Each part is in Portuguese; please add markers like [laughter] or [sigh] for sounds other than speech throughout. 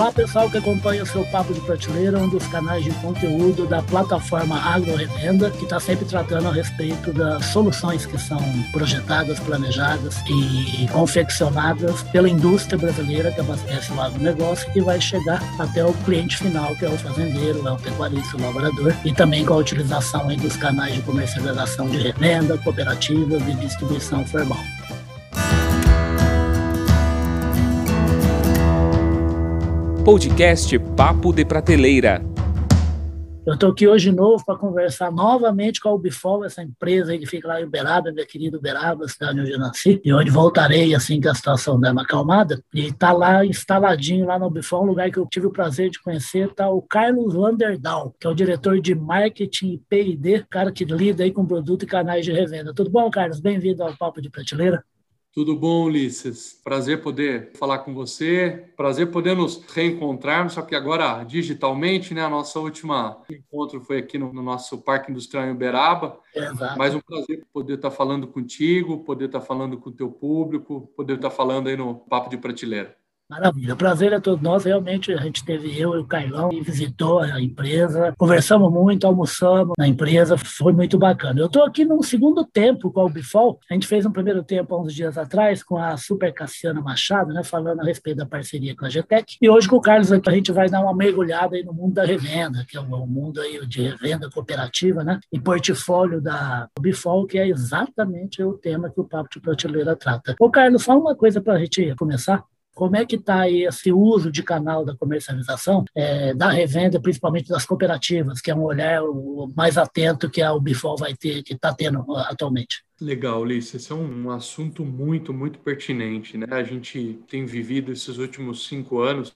Olá pessoal que acompanha o seu Papo de Prateleira, um dos canais de conteúdo da plataforma Agro Revenda, que está sempre tratando a respeito das soluções que são projetadas, planejadas e confeccionadas pela indústria brasileira que abastece o agronegócio e vai chegar até o cliente final, que é o fazendeiro, é o pecuarista, o lavrador, e também com a utilização dos canais de comercialização de revenda, cooperativas e distribuição formal. Podcast Papo de Prateleira. Eu estou aqui hoje de novo para conversar novamente com a Ubifol, essa empresa que fica lá em Uberaba, minha querida Uberaba, cidade onde eu nasci, e onde voltarei assim que a situação der uma acalmada. E está lá instaladinho lá na Ubifol, um lugar que eu tive o prazer de conhecer, está o Carlos Vanderdal, que é o diretor de marketing e P&D, cara que lida aí com produto e canais de revenda. Tudo bom, Carlos? Bem-vindo ao Papo de Prateleira. Tudo bom, Ulisses? Prazer poder falar com você, prazer poder nos reencontrarmos, só que agora digitalmente, né? A nossa última encontro foi aqui no, no nosso Parque Industrial em Uberaba. Exato. Mais um prazer poder estar falando contigo, poder estar falando com o teu público, poder estar falando aí no Papo de Prateleira. Maravilha. Prazer é todo nosso. Realmente, a gente teve eu e o Carlão visitou a empresa. Conversamos muito, almoçamos na empresa. Foi muito bacana. Eu estou aqui num segundo tempo com a Ubifol. A gente fez um primeiro tempo há uns dias atrás com a Super Cassiana Machado, né, falando a respeito da parceria com a GTEC. E hoje com o Carlos a gente vai dar uma mergulhada aí no mundo da revenda, que é o mundo aí de revenda cooperativa, né? E portfólio da Ubifol, que é exatamente o tema que o Papo de Prateleira trata. Ô, Carlos, fala uma coisa para a gente começar. Como é que está esse uso de canal da comercialização, é, da revenda, principalmente das cooperativas, que é um olhar mais atento que a Ubifol vai ter, que está tendo atualmente? Legal, Ulisses. Esse é um assunto muito, muito pertinente. Né? A gente tem vivido esses últimos cinco anos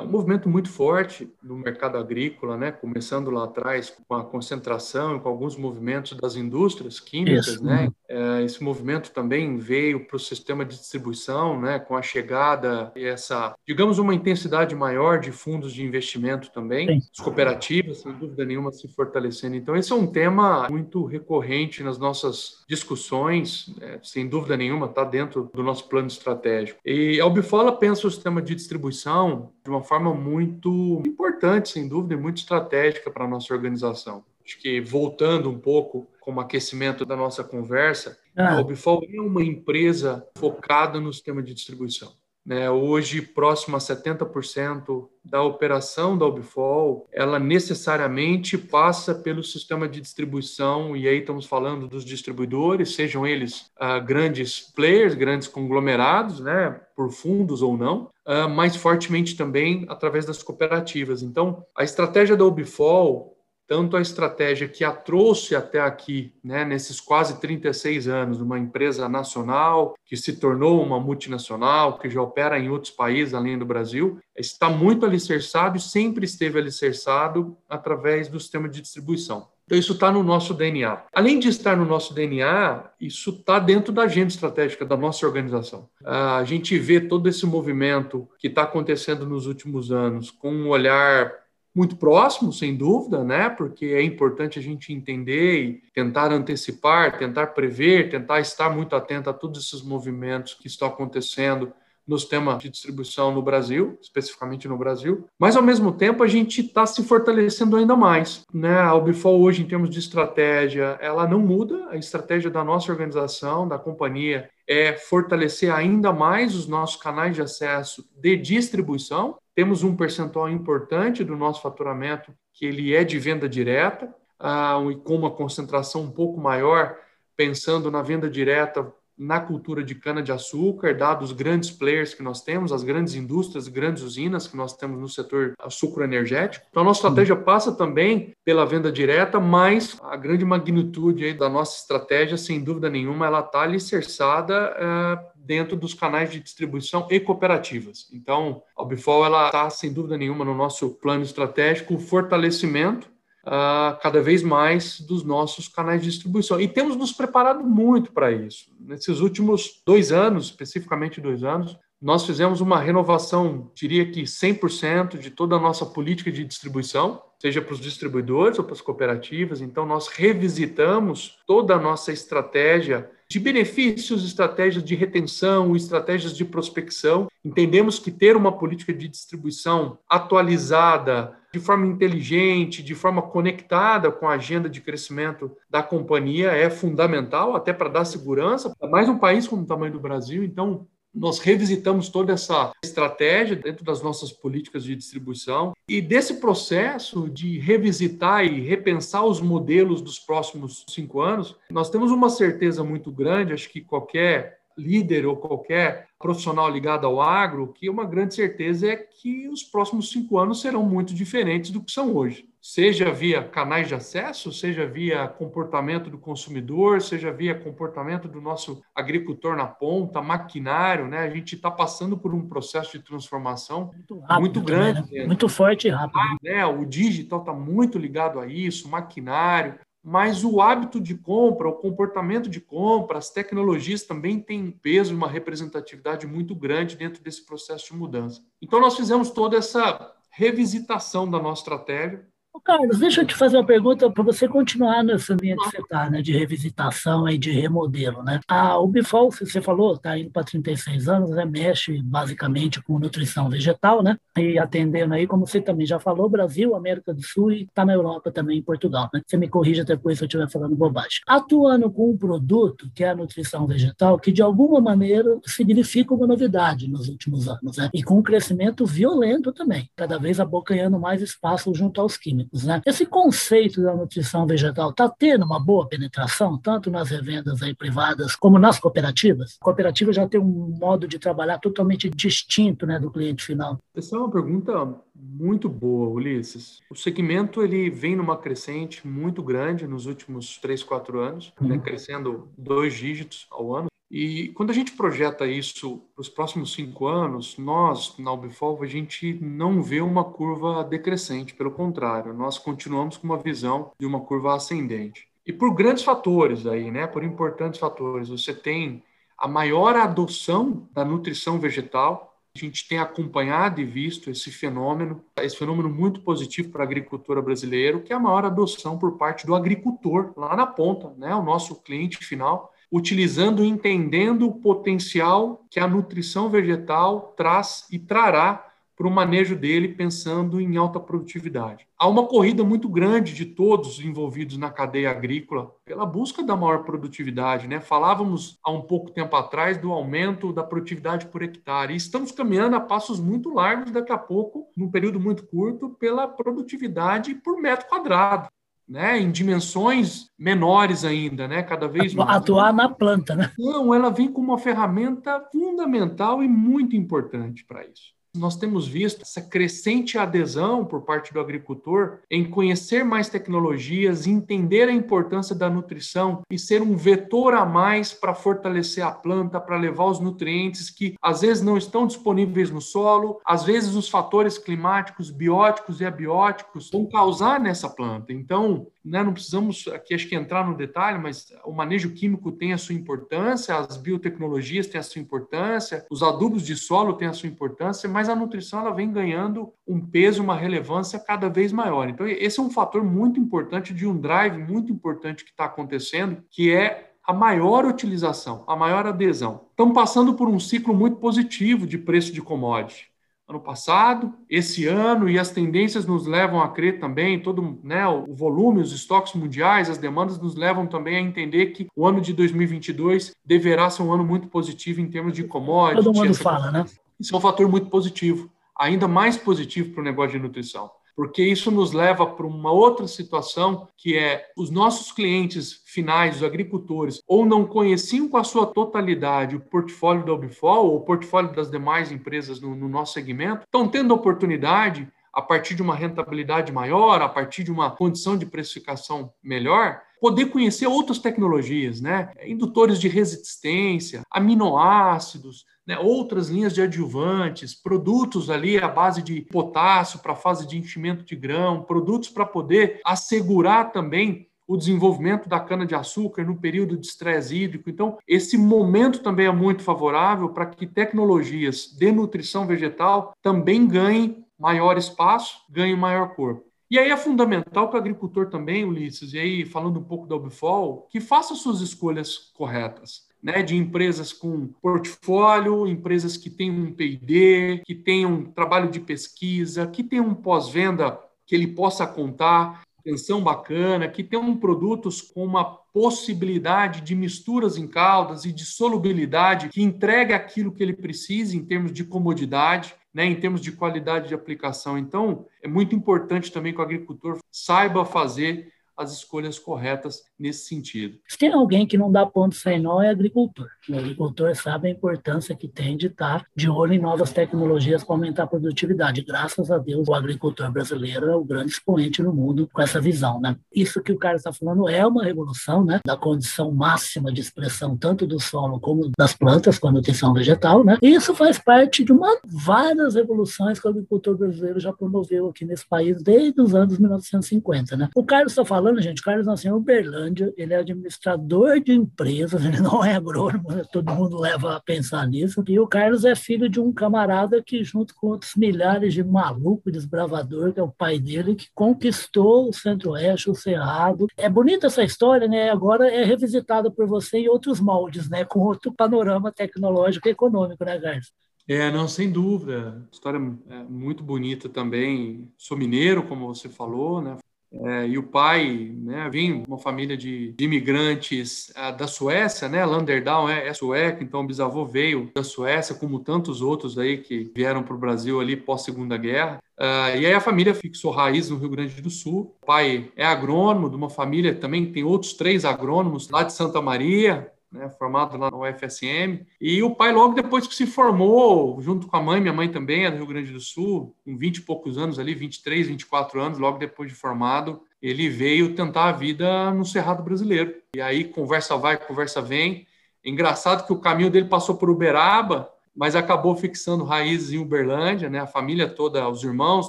um movimento muito forte no mercado agrícola, né? começando lá atrás com a concentração e com alguns movimentos das indústrias químicas. Isso. Né? Uh, esse movimento também veio para o sistema de distribuição, né? com a chegada e essa, digamos, uma intensidade maior de fundos de investimento também, Sim. as cooperativas, sem dúvida nenhuma, se fortalecendo. Então, esse é um tema muito recorrente nas nossas discussões, né? sem dúvida nenhuma, está dentro do nosso plano estratégico. E a Ubifola pensa o sistema de distribuição de uma forma muito importante, sem dúvida, e muito estratégica para a nossa organização. Acho que voltando um pouco como aquecimento da nossa conversa, ah. a Obifol é uma empresa focada no sistema de distribuição. Né? Hoje, próximo a 70% da operação da Ubifol, ela necessariamente passa pelo sistema de distribuição, e aí estamos falando dos distribuidores, sejam eles uh, grandes players, grandes conglomerados, né, por fundos ou não, uh, mas fortemente também através das cooperativas. Então, a estratégia da Ubifol tanto a estratégia que a trouxe até aqui, né, nesses quase 36 anos, uma empresa nacional que se tornou uma multinacional, que já opera em outros países além do Brasil, está muito alicerçado e sempre esteve alicerçado através do sistema de distribuição. Então, isso está no nosso DNA. Além de estar no nosso DNA, isso está dentro da agenda estratégica da nossa organização. A gente vê todo esse movimento que está acontecendo nos últimos anos com um olhar muito próximo, sem dúvida, né? Porque é importante a gente entender e tentar antecipar, tentar prever, tentar estar muito atento a todos esses movimentos que estão acontecendo no sistema de distribuição no Brasil, especificamente no Brasil, mas ao mesmo tempo a gente está se fortalecendo ainda mais. Né? A Ubifol hoje, em termos de estratégia, ela não muda, a estratégia da nossa organização, da companhia, é fortalecer ainda mais os nossos canais de acesso de distribuição. Temos um percentual importante do nosso faturamento que ele é de venda direta, uh, e com uma concentração um pouco maior, pensando na venda direta na cultura de cana-de-açúcar, dados os grandes players que nós temos, as grandes indústrias, grandes usinas que nós temos no setor açúcar energético. Então, a nossa estratégia passa também pela venda direta, mas a grande magnitude da nossa estratégia, sem dúvida nenhuma, ela está alicerçada uh, dentro dos canais de distribuição e cooperativas. Então, a Bifol está, sem dúvida nenhuma, no nosso plano estratégico, o fortalecimento uh, cada vez mais dos nossos canais de distribuição. E temos nos preparado muito para isso. Nesses últimos dois anos, especificamente dois anos, nós fizemos uma renovação, diria que 100% de toda a nossa política de distribuição, seja para os distribuidores ou para as cooperativas. Então, nós revisitamos toda a nossa estratégia de benefícios, estratégias de retenção, estratégias de prospecção. Entendemos que ter uma política de distribuição atualizada, de forma inteligente, de forma conectada com a agenda de crescimento da companhia é fundamental, até para dar segurança. Mais um país como o tamanho do Brasil, então nós revisitamos toda essa estratégia dentro das nossas políticas de distribuição e desse processo de revisitar e repensar os modelos dos próximos cinco anos, nós temos uma certeza muito grande, acho que qualquer líder ou qualquer profissional ligado ao agro, que uma grande certeza é que os próximos cinco anos serão muito diferentes do que são hoje. Seja via canais de acesso, seja via comportamento do consumidor, seja via comportamento do nosso agricultor na ponta, maquinário, né? A gente está passando por um processo de transformação muito, rápido muito grande. Também, né? Muito forte e rápido. Ah, né? O digital está muito ligado a isso, maquinário mas o hábito de compra, o comportamento de compra, as tecnologias também têm peso e uma representatividade muito grande dentro desse processo de mudança. Então, nós fizemos toda essa revisitação da nossa estratégia, Carlos, deixa eu te fazer uma pergunta para você continuar nessa linha que você está, né, de revisitação e de remodelo, né? A Ubifol, você falou, está indo para 36 anos, né, mexe basicamente com nutrição vegetal, né? E atendendo aí, como você também já falou, Brasil, América do Sul e está na Europa também, em Portugal, né? Você me corrija depois se eu estiver falando bobagem. Atuando com um produto que é a nutrição vegetal, que de alguma maneira significa uma novidade nos últimos anos, né? E com um crescimento violento também, cada vez abocanhando mais espaço junto aos químicos Né? Esse conceito da nutrição vegetal está tendo uma boa penetração, tanto nas revendas aí privadas como nas cooperativas? A cooperativa já tem um modo de trabalhar totalmente distinto né, do cliente final. Essa é uma pergunta muito boa, Ulisses. O segmento ele vem numa crescente muito grande nos últimos três, quatro anos, né, uhum. né, crescendo dois dígitos ao ano. E quando a gente projeta isso para os próximos cinco anos, nós, na Ubifol, a gente não vê uma curva decrescente, pelo contrário, nós continuamos com uma visão de uma curva ascendente. E por grandes fatores aí, né, por importantes fatores, você tem a maior adoção da nutrição vegetal, a gente tem acompanhado e visto esse fenômeno, esse fenômeno muito positivo para a agricultura brasileira, que é a maior adoção por parte do agricultor lá na ponta, né, o nosso cliente final, utilizando e entendendo o potencial que a nutrição vegetal traz e trará para o manejo dele, pensando em alta produtividade. Há uma corrida muito grande de todos envolvidos na cadeia agrícola pela busca da maior produtividade. Né? Falávamos há um pouco tempo atrás do aumento da produtividade por hectare, e estamos caminhando a passos muito largos daqui a pouco, num período muito curto, pela produtividade por metro quadrado né, em dimensões menores ainda, né, cada vez mais. Atuar na planta, né? Não, ela vem como uma ferramenta fundamental e muito importante para isso nós temos visto essa crescente adesão por parte do agricultor em conhecer mais tecnologias, entender a importância da nutrição e ser um vetor a mais para fortalecer a planta, para levar os nutrientes que às vezes não estão disponíveis no solo, às vezes os fatores climáticos, bióticos e abióticos vão causar nessa planta. Então, né, não precisamos aqui acho que entrar no detalhe, mas o manejo químico tem a sua importância, as biotecnologias têm a sua importância, os adubos de solo têm a sua importância, mas a nutrição ela vem ganhando um peso, uma relevância cada vez maior. Então esse é um fator muito importante de um drive muito importante que está acontecendo, que é a maior utilização, a maior adesão. Estamos passando por um ciclo muito positivo de preço de commodity ano passado, esse ano, e as tendências nos levam a crer também, todo né, o volume, os estoques mundiais, as demandas nos levam também a entender que o ano de 2022 deverá ser um ano muito positivo em termos de commodities. Todo mundo fala, né? Isso é um fator muito positivo, ainda mais positivo para o negócio de nutrição porque isso nos leva para uma outra situação que é os nossos clientes finais, os agricultores, ou não conheciam com a sua totalidade o portfólio da Ubifol ou o portfólio das demais empresas no, no nosso segmento, estão tendo a oportunidade a partir de uma rentabilidade maior, a partir de uma condição de precificação melhor, poder conhecer outras tecnologias, né? Indutores de resistência, aminoácidos, né, outras linhas de adjuvantes, produtos ali à base de potássio para fase de enchimento de grão, produtos para poder assegurar também o desenvolvimento da cana-de-açúcar no período de estresse hídrico. Então, esse momento também é muito favorável para que tecnologias de nutrição vegetal também ganhem maior espaço, ganhem maior corpo. E aí é fundamental que o agricultor também, Ulisses, e aí falando um pouco da Ubifol, que faça suas escolhas corretas. Né, de empresas com portfólio, empresas que têm um P&D, que tenham um trabalho de pesquisa, que tenham um pós-venda que ele possa contar, atenção bacana, que tenham produtos com uma possibilidade de misturas em caldas e de solubilidade que entregue aquilo que ele precisa em termos de comodidade né, em termos de qualidade de aplicação. Então, é muito importante também que o agricultor saiba fazer as escolhas corretas nesse sentido. Se tem alguém que não dá ponto sem nó, é agricultor. O agricultor sabe a importância que tem de estar de olho em novas tecnologias para aumentar a produtividade. Graças a Deus, o agricultor brasileiro é o grande expoente no mundo com essa visão. Né? Isso que o cara está falando é uma revolução né? da condição máxima de expressão tanto do solo como das plantas com a nutrição vegetal. Né? Isso faz parte de uma várias revoluções que o agricultor brasileiro já promoveu aqui nesse país desde os anos 1950. Né? O Carlos está falando, gente, o Carlos nasceu em Uberlândia, ele é administrador de empresas, [laughs] ele não é agrônomo, né? todo mundo leva a pensar nisso. E o Carlos é filho de um camarada que, junto com outros milhares de malucos, desbravador, que é o pai dele, que conquistou o Centro-Oeste, o Cerrado. É bonita essa história, né? Agora é revisitada por você em outros moldes, né? Com outro panorama tecnológico e econômico, né, Carlos? É, não, sem dúvida. História é muito bonita também. Sou mineiro, como você falou, né? É, e o pai né, vem uma família de, de imigrantes uh, da Suécia, né? Landerdal é, é sueco, então o bisavô veio da Suécia, como tantos outros aí que vieram para o Brasil ali pós Segunda Guerra. Uh, e aí a família fixou raiz no Rio Grande do Sul. O pai é agrônomo de uma família também tem outros três agrônomos lá de Santa Maria, né, formado lá no UFSM. E o pai, logo depois que se formou, junto com a mãe, minha mãe também é do Rio Grande do Sul, com 20 e poucos anos ali, 23, 24 anos, logo depois de formado, ele veio tentar a vida no Cerrado Brasileiro. E aí, conversa vai, conversa vem. Engraçado que o caminho dele passou por Uberaba, mas acabou fixando raízes em Uberlândia, né? A família toda, os irmãos,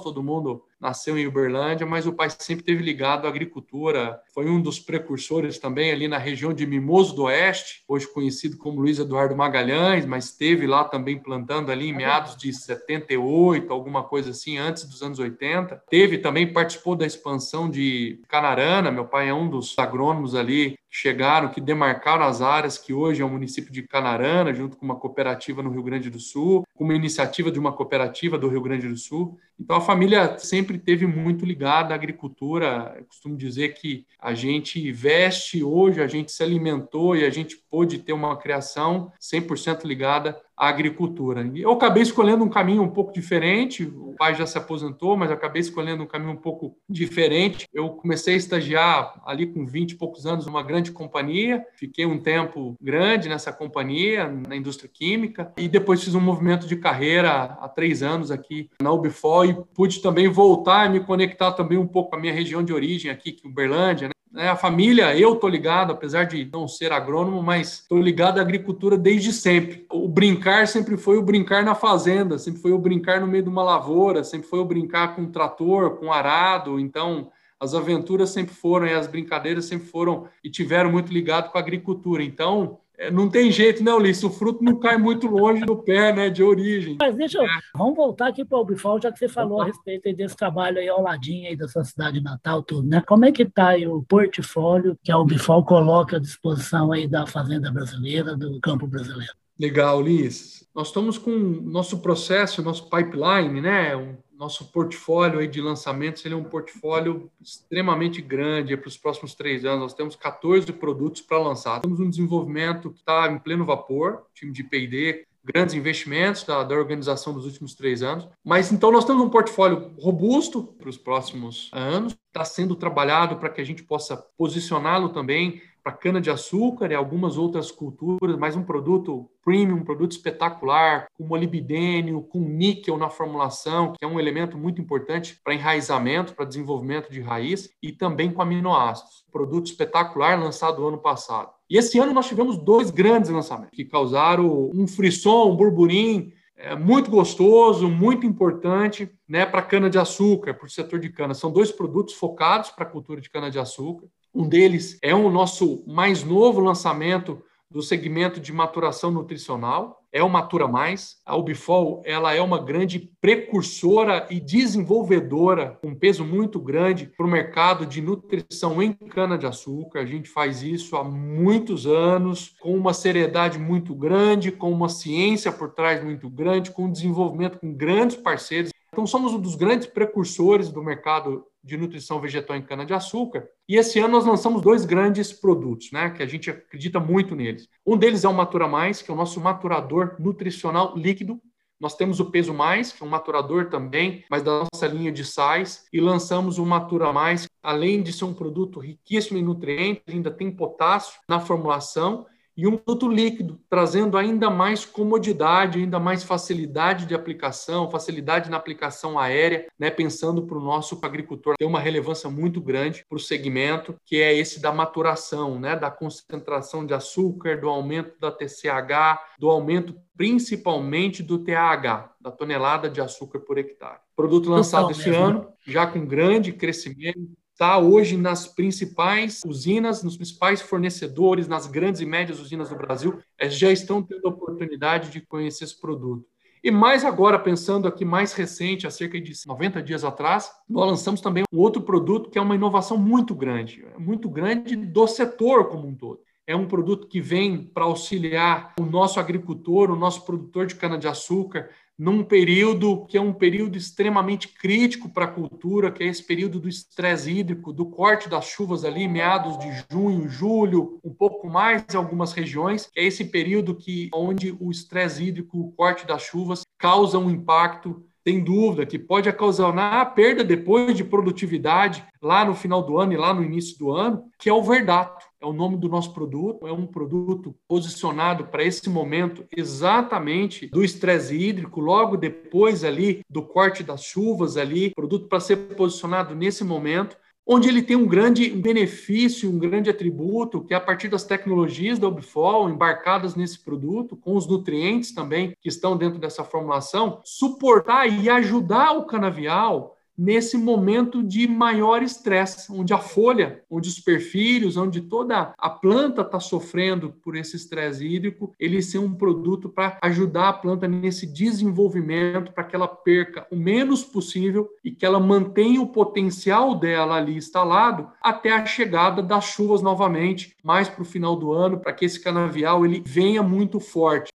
todo mundo nasceu em Uberlândia, mas o pai sempre teve ligado à agricultura. Foi um dos precursores também ali na região de Mimoso do Oeste, hoje conhecido como Luiz Eduardo Magalhães, mas esteve lá também plantando ali em meados de 78, alguma coisa assim, antes dos anos 80. Teve também, participou da expansão de Canarana, meu pai é um dos agrônomos ali chegaram, que demarcaram as áreas que hoje é o município de Canarana, junto com uma cooperativa no Rio Grande do Sul, com uma iniciativa de uma cooperativa do Rio Grande do Sul. Então a família sempre teve muito ligada à agricultura. Eu costumo dizer que a gente veste hoje, a gente se alimentou e a gente pôde ter uma criação 100% ligada à agricultura. Eu acabei escolhendo um caminho um pouco diferente. O pai já se aposentou, mas acabei escolhendo um caminho um pouco diferente. Eu comecei a estagiar ali com 20 e poucos anos numa grande companhia. Fiquei um tempo grande nessa companhia, na indústria química, e depois fiz um movimento de carreira há três anos aqui na Ubifor e pude também voltar e me conectar também um pouco com a minha região de origem aqui, que é Uberlândia, né? A família, eu tô ligado, apesar de não ser agrônomo, mas estou ligado à agricultura desde sempre. O brincar sempre foi o brincar na fazenda, sempre foi o brincar no meio de uma lavoura, sempre foi o brincar com um trator, com um arado. Então, as aventuras sempre foram e as brincadeiras sempre foram e tiveram muito ligado com a agricultura. Então, não tem jeito, né, Ulisses? O fruto não cai muito longe do pé, né, de origem. Mas deixa eu... É. Vamos voltar aqui para o Bifal, já que você falou a respeito desse trabalho aí ao ladinho aí da sua cidade natal, tudo, né? Como é que está aí o portfólio que a Ubifal coloca à disposição aí da fazenda brasileira, do campo brasileiro? Legal, Ulisses. Nós estamos com nosso processo, nosso pipeline, né? Um nosso portfólio aí de lançamentos ele é um portfólio extremamente grande para os próximos três anos. Nós temos 14 produtos para lançar. Temos um desenvolvimento que está em pleno vapor, time de P&D, grandes investimentos da, da, organização dos últimos três anos. Mas então nós temos um portfólio robusto para os próximos anos. Está sendo trabalhado para que a gente possa posicioná-lo também para cana-de-açúcar e algumas outras culturas, mas um produto premium, um produto espetacular, com molibdênio, com níquel na formulação, que é um elemento muito importante para enraizamento, para desenvolvimento de raiz, e também com aminoácidos. Produto espetacular lançado ano passado. E esse ano nós tivemos dois grandes lançamentos que causaram um frisson, um burburinho é muito gostoso, muito importante né, para cana-de-açúcar, para o setor de cana. São dois produtos focados para a cultura de cana-de-açúcar. Um deles é o nosso mais novo lançamento do segmento de maturação nutricional. é o Matura Mais. A Ubifol ela é uma grande precursora e desenvolvedora, com um peso muito grande para o mercado de nutrição em cana-de-açúcar. A gente faz isso há muitos anos, com uma seriedade muito grande, com uma ciência por trás muito grande, com um desenvolvimento com grandes parceiros. Então, somos um dos grandes precursores do mercado de nutrição vegetal em cana-de-açúcar. E esse ano nós lançamos dois grandes produtos, né, que a gente acredita muito neles. Um deles é o Matura Mais, que é o nosso maturador nutricional líquido. Nós temos o Peso Mais, que é um maturador também, mas da nossa linha de sais, e lançamos o Matura Mais, além de ser um produto riquíssimo em nutrientes, ainda tem potássio na formulação e um produto líquido, trazendo ainda mais comodidade, ainda mais facilidade de aplicação, facilidade na aplicação aérea, né, pensando para o nosso agricultor ter uma relevância muito grande para o segmento, que é esse da maturação, né, da concentração de açúcar, do aumento da TCH, do aumento principalmente do TAH, da tonelada de açúcar por hectare. Produto lançado esse ano, já com grande crescimento, está hoje nas principais usinas, nos principais fornecedores, nas grandes e médias usinas do Brasil, é, já estão tendo a oportunidade de conhecer esse produto. E mais agora, pensando aqui mais recente, há cerca de 90 dias atrás, nós lançamos também um outro produto que é uma inovação muito grande, muito grande do setor como um todo. É um produto que vem para auxiliar o nosso agricultor, o nosso produtor de cana-de-açúcar, num período que é um período extremamente crítico para a cultura, que é esse período do estresse hídrico, do corte das chuvas ali, meados de junho, julho, um pouco mais em algumas regiões, é esse período que onde o estresse hídrico, o corte das chuvas causa um impacto sem dúvida, que pode ocasionar a perda depois de produtividade lá no final do ano e lá no início do ano, que é o Verdato. É o nome do nosso produto, é um produto posicionado para esse momento exatamente do estresse hídrico, logo depois ali do corte das chuvas ali, produto para ser posicionado nesse momento onde ele tem um grande benefício, um grande atributo, que é a partir das tecnologias da Ubifol embarcadas nesse produto, com os nutrientes também que estão dentro dessa formulação, suportar e ajudar o canavial nesse momento de maior estresse, onde a folha, onde os perfilhos, onde toda a planta está sofrendo por esse estresse hídrico, ele ser um produto para ajudar a planta nesse desenvolvimento, para que ela perca o menos possível e que ela mantenha o potencial dela ali instalado até a chegada das chuvas novamente, mais para o final do ano, para que esse canavial ele venha muito forte.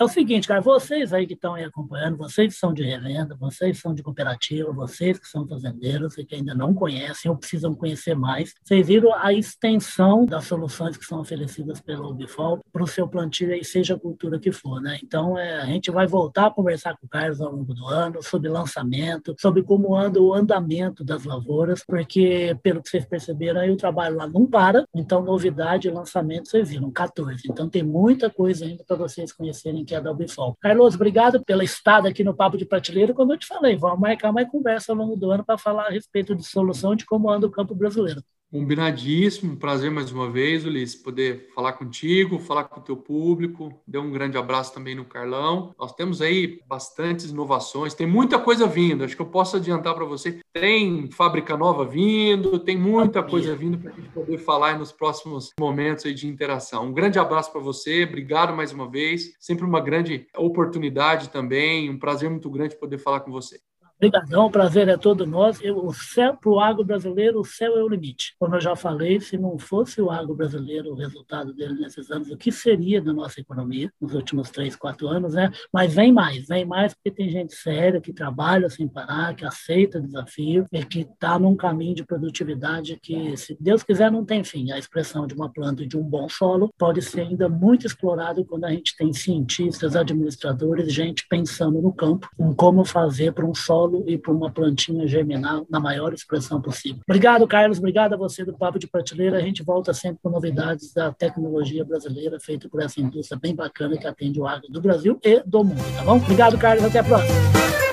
É o seguinte, cara, vocês aí que estão aí acompanhando, vocês que são de revenda, vocês que são de cooperativa, vocês que são fazendeiros e que ainda não conhecem ou precisam conhecer mais, vocês viram a extensão das soluções que são oferecidas pela Ubifol para o seu plantio aí, seja a cultura que for, né? Então, é, a gente vai voltar a conversar com o Carlos ao longo do ano sobre lançamento, sobre como anda o andamento das lavouras, porque, pelo que vocês perceberam, aí o trabalho lá não para, então novidade e lançamento vocês viram, 14. Então, tem muita coisa ainda para vocês conhecerem que é da Ubifol. Carlos, obrigado pela estada aqui no Papo de Prateleiro. Como eu te falei, vamos marcar mais conversa ao longo do ano para falar a respeito de solução de como anda o campo brasileiro. Combinadíssimo, prazer mais uma vez, Ulisses, poder falar contigo, falar com o teu público. Dê um grande abraço também no Carlão. Nós temos aí bastantes inovações, tem muita coisa vindo. Acho que eu posso adiantar para você. Tem fábrica nova vindo, tem muita coisa vindo para a gente poder falar nos próximos momentos aí de interação. Um grande abraço para você, obrigado mais uma vez. Sempre uma grande oportunidade também, um prazer muito grande poder falar com você. Obrigadão, o prazer é todo nosso. O céu, para o agro brasileiro, o céu é o limite. Como eu já falei, se não fosse o agro brasileiro, o resultado dele nesses anos, o que seria da nossa economia nos últimos três, quatro anos, né? Mas vem mais, vem mais porque tem gente séria que trabalha sem parar, que aceita desafio e que está num caminho de produtividade que, se Deus quiser, não tem fim. A expressão de uma planta e de um bom solo pode ser ainda muito explorado quando a gente tem cientistas, administradores, gente pensando no campo, em como fazer para um solo solo e para uma plantinha germinar na maior expressão possível. Obrigado, Carlos. Obrigado a você do Papo de Prateleira. A gente volta sempre com novidades da tecnologia brasileira feita por essa indústria bem bacana que atende o agro do Brasil e do mundo, tá bom? Obrigado, Carlos. Até a próxima.